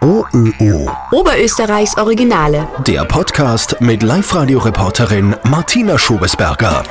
OÖO. Oberösterreichs Originale. Der Podcast mit Live-Radio-Reporterin Martina Schobesberger.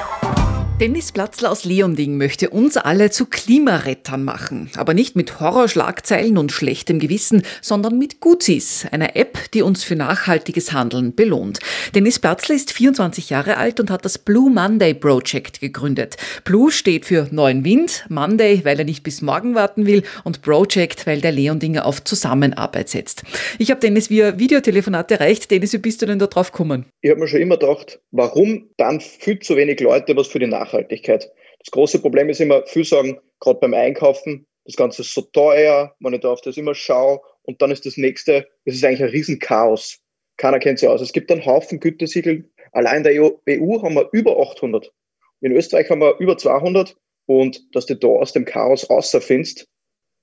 Dennis Platzl aus Leonding möchte uns alle zu Klimarettern machen. Aber nicht mit Horrorschlagzeilen und schlechtem Gewissen, sondern mit Guzis, einer App, die uns für nachhaltiges Handeln belohnt. Dennis Platzl ist 24 Jahre alt und hat das Blue Monday Project gegründet. Blue steht für neuen Wind, Monday, weil er nicht bis morgen warten will und Project, weil der Leondinger auf Zusammenarbeit setzt. Ich habe Dennis via Videotelefonat erreicht. Dennis, wie bist du denn da drauf gekommen? Ich habe mir schon immer gedacht, warum dann viel zu wenig Leute was für die Nachhaltigkeit Nachhaltigkeit. Das große Problem ist immer, viel sagen, gerade beim Einkaufen, das Ganze ist so teuer, wenn ich da auf das immer schaue und dann ist das nächste, das ist eigentlich ein Riesenchaos. Keiner kennt sich aus. Es gibt einen Haufen Gütesiegel. Allein in der EU e haben wir über 800. In Österreich haben wir über 200 und dass du da aus dem Chaos rausfindest,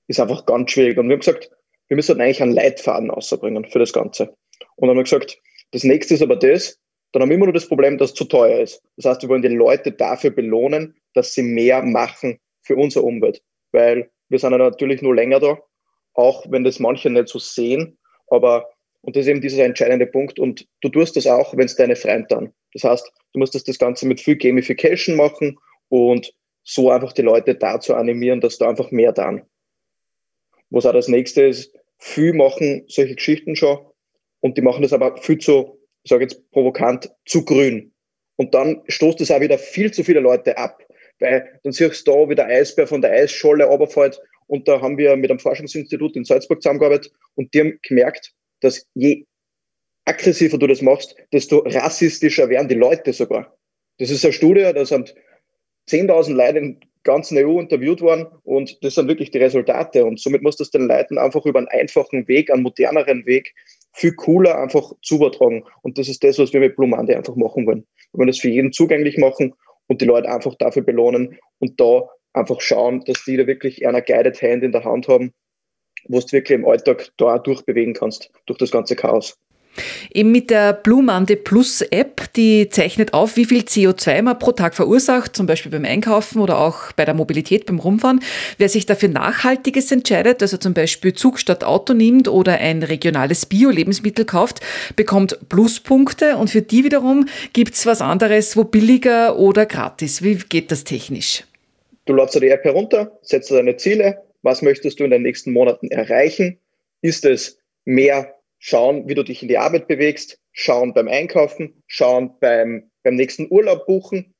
ist einfach ganz schwierig. Und wir haben gesagt, wir müssen eigentlich einen Leitfaden rausbringen für das Ganze. Und dann haben wir gesagt, das nächste ist aber das, dann haben wir immer nur das Problem, dass es zu teuer ist. Das heißt, wir wollen die Leute dafür belohnen, dass sie mehr machen für unsere Umwelt. Weil wir sind ja natürlich nur länger da, auch wenn das manche nicht so sehen. Aber, und das ist eben dieser entscheidende Punkt. Und du tust das auch, wenn es deine Freunde dann. Das heißt, du musst das, das Ganze mit viel Gamification machen und so einfach die Leute dazu animieren, dass da einfach mehr dann. Was auch das nächste ist, viel machen solche Geschichten schon und die machen das aber viel zu ich sage jetzt provokant, zu grün. Und dann stoßt es auch wieder viel zu viele Leute ab. Weil dann siehst du da, wie der Eisbär von der Eisscholle runterfällt. Und da haben wir mit einem Forschungsinstitut in Salzburg zusammengearbeitet und die haben gemerkt, dass je aggressiver du das machst, desto rassistischer werden die Leute sogar. Das ist eine Studie, da sind 10.000 Leute in ganzen EU interviewt worden und das sind wirklich die Resultate. Und somit muss das den Leuten einfach über einen einfachen Weg, einen moderneren Weg viel cooler einfach zu übertragen. Und das ist das, was wir mit Blue Monday einfach machen wollen. Wir wollen das für jeden zugänglich machen und die Leute einfach dafür belohnen und da einfach schauen, dass die da wirklich einer Guided Hand in der Hand haben, wo du wirklich im Alltag da durchbewegen kannst, durch das ganze Chaos. Eben mit der Blue Monday Plus App, die zeichnet auf, wie viel CO2 man pro Tag verursacht, zum Beispiel beim Einkaufen oder auch bei der Mobilität beim Rumfahren. Wer sich dafür Nachhaltiges entscheidet, also zum Beispiel Zug statt Auto nimmt oder ein regionales Bio-Lebensmittel kauft, bekommt Pluspunkte und für die wiederum gibt es was anderes, wo billiger oder gratis. Wie geht das technisch? Du lädst die App herunter, setzt deine Ziele, was möchtest du in den nächsten Monaten erreichen? Ist es mehr schauen, wie du dich in die Arbeit bewegst, schauen beim Einkaufen, schauen beim, beim nächsten Urlaub buchen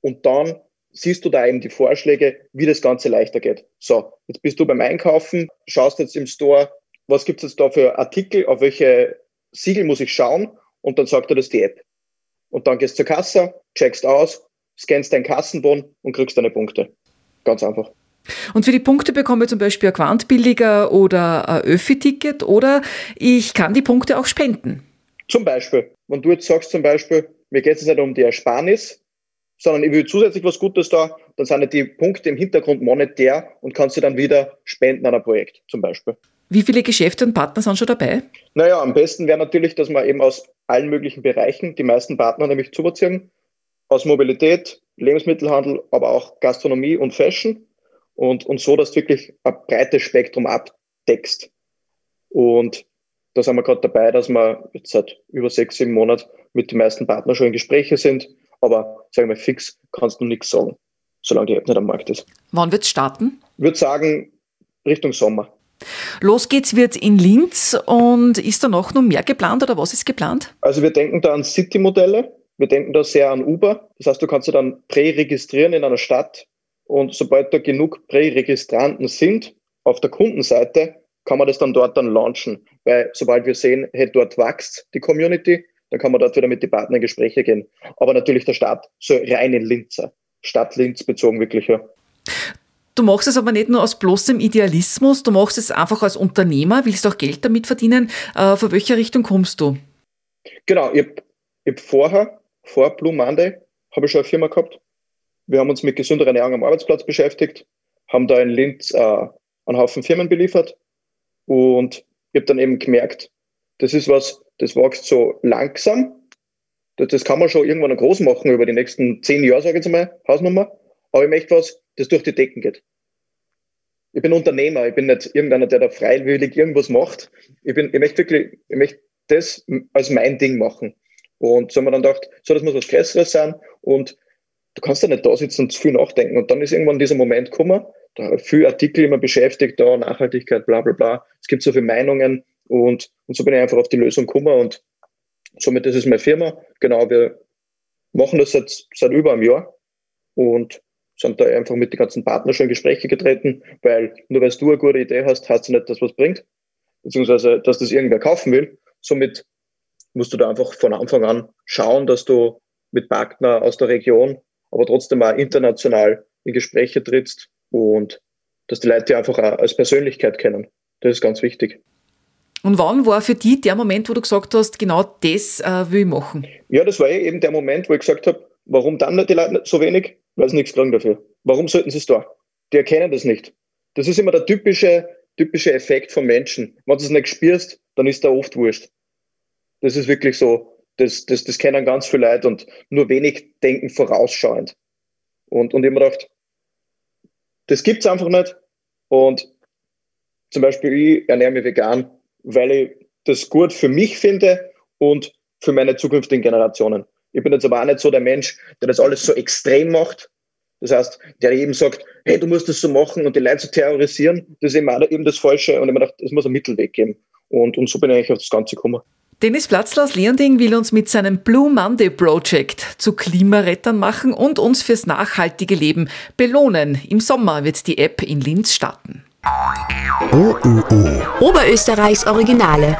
und dann siehst du da eben die Vorschläge, wie das Ganze leichter geht. So, jetzt bist du beim Einkaufen, schaust jetzt im Store, was gibt es jetzt da für Artikel, auf welche Siegel muss ich schauen und dann sagt er das die App. Und dann gehst zur Kasse, checkst aus, scannst deinen Kassenbon und kriegst deine Punkte. Ganz einfach. Und für die Punkte bekomme ich zum Beispiel ein Quantbilliger oder ein Öffi-Ticket oder ich kann die Punkte auch spenden. Zum Beispiel, wenn du jetzt sagst zum Beispiel, mir geht es nicht um die Ersparnis, sondern ich will zusätzlich was Gutes da, dann sind die Punkte im Hintergrund monetär und kannst du dann wieder spenden an ein Projekt zum Beispiel. Wie viele Geschäfte und Partner sind schon dabei? Naja, am besten wäre natürlich, dass man eben aus allen möglichen Bereichen die meisten Partner nämlich zubeziehen. Aus Mobilität, Lebensmittelhandel, aber auch Gastronomie und Fashion und, und so, dass du wirklich ein breites Spektrum abdeckst. Und da sind wir gerade dabei, dass wir jetzt seit über sechs, sieben Monaten mit den meisten Partnern schon in Gespräche sind. Aber sagen wir fix kannst du nichts sagen, solange die App nicht am Markt ist. Wann wird es starten? Ich würde sagen, Richtung Sommer. Los geht's wird in Linz und ist da noch mehr geplant oder was ist geplant? Also wir denken da an City-Modelle, wir denken da sehr an Uber. Das heißt, du kannst dich dann präregistrieren in einer Stadt und sobald da genug Präregistranten sind auf der Kundenseite, kann man das dann dort dann launchen. Weil sobald wir sehen, hey, dort wächst die Community, dann kann man dort wieder mit den Partnern in Gespräche gehen. Aber natürlich der Start soll rein in Linz sein. Stadt Linz bezogen wirklich, ja. Du machst es aber nicht nur aus bloßem Idealismus, du machst es einfach als Unternehmer, willst auch Geld damit verdienen. Äh, von welcher Richtung kommst du? Genau, ich habe hab vorher, vor Blue Monday, habe ich schon eine Firma gehabt, wir haben uns mit gesunder Ernährung am Arbeitsplatz beschäftigt, haben da in Linz äh, einen Haufen Firmen beliefert und ich habe dann eben gemerkt, das ist was, das wächst so langsam. Das, das kann man schon irgendwann groß machen über die nächsten zehn Jahre, sage ich jetzt mal, Hausnummer. Aber ich möchte was, das durch die Decken geht. ich bin Unternehmer, ich bin nicht irgendeiner, der da freiwillig irgendwas macht. Ich bin, ich möchte wirklich, ich möchte das als mein Ding machen. Und so haben wir dann gedacht, so, das muss was Größeres sein und du kannst ja nicht da sitzen und zu viel nachdenken. Und dann ist irgendwann dieser Moment gekommen, da viele Artikel immer beschäftigt, da Nachhaltigkeit, bla bla bla. Es gibt so viele Meinungen und, und so bin ich einfach auf die Lösung gekommen und somit ist es meine Firma. Genau, wir machen das seit, seit über einem Jahr und sind da einfach mit den ganzen Partnern schon in Gespräche getreten, weil nur weil du eine gute Idee hast, heißt es nicht, dass was bringt, beziehungsweise dass das irgendwer kaufen will. Somit musst du da einfach von Anfang an schauen, dass du mit Partnern aus der Region, aber trotzdem auch international in Gespräche trittst und dass die Leute einfach auch als Persönlichkeit kennen. Das ist ganz wichtig. Und wann war für dich der Moment, wo du gesagt hast, genau das äh, will ich machen? Ja, das war eben der Moment, wo ich gesagt habe, warum dann die Leute so wenig? Weil sie nichts kriegen dafür. Warum sollten sie es da? Die erkennen das nicht. Das ist immer der typische, typische Effekt von Menschen. Wenn du es nicht spürst, dann ist da oft wurscht. Das ist wirklich so. Das, das, das kennen ganz viele Leute und nur wenig denken vorausschauend. Und, und ich mir gedacht, das gibt's einfach nicht. Und zum Beispiel, ich ernähre mich vegan, weil ich das gut für mich finde und für meine zukünftigen Generationen. Ich bin jetzt aber auch nicht so der Mensch, der das alles so extrem macht. Das heißt, der eben sagt, hey, du musst das so machen und die Leute zu terrorisieren, das ist eben, auch eben das Falsche. Und ich mir gedacht, es muss einen Mittelweg geben. Und, und so bin ich eigentlich auf das Ganze gekommen. Dennis Platzler aus Leonding will uns mit seinem Blue Monday Project zu Klimarettern machen und uns fürs nachhaltige Leben belohnen. Im Sommer wird die App in Linz starten. OÖO. Oberösterreichs Originale.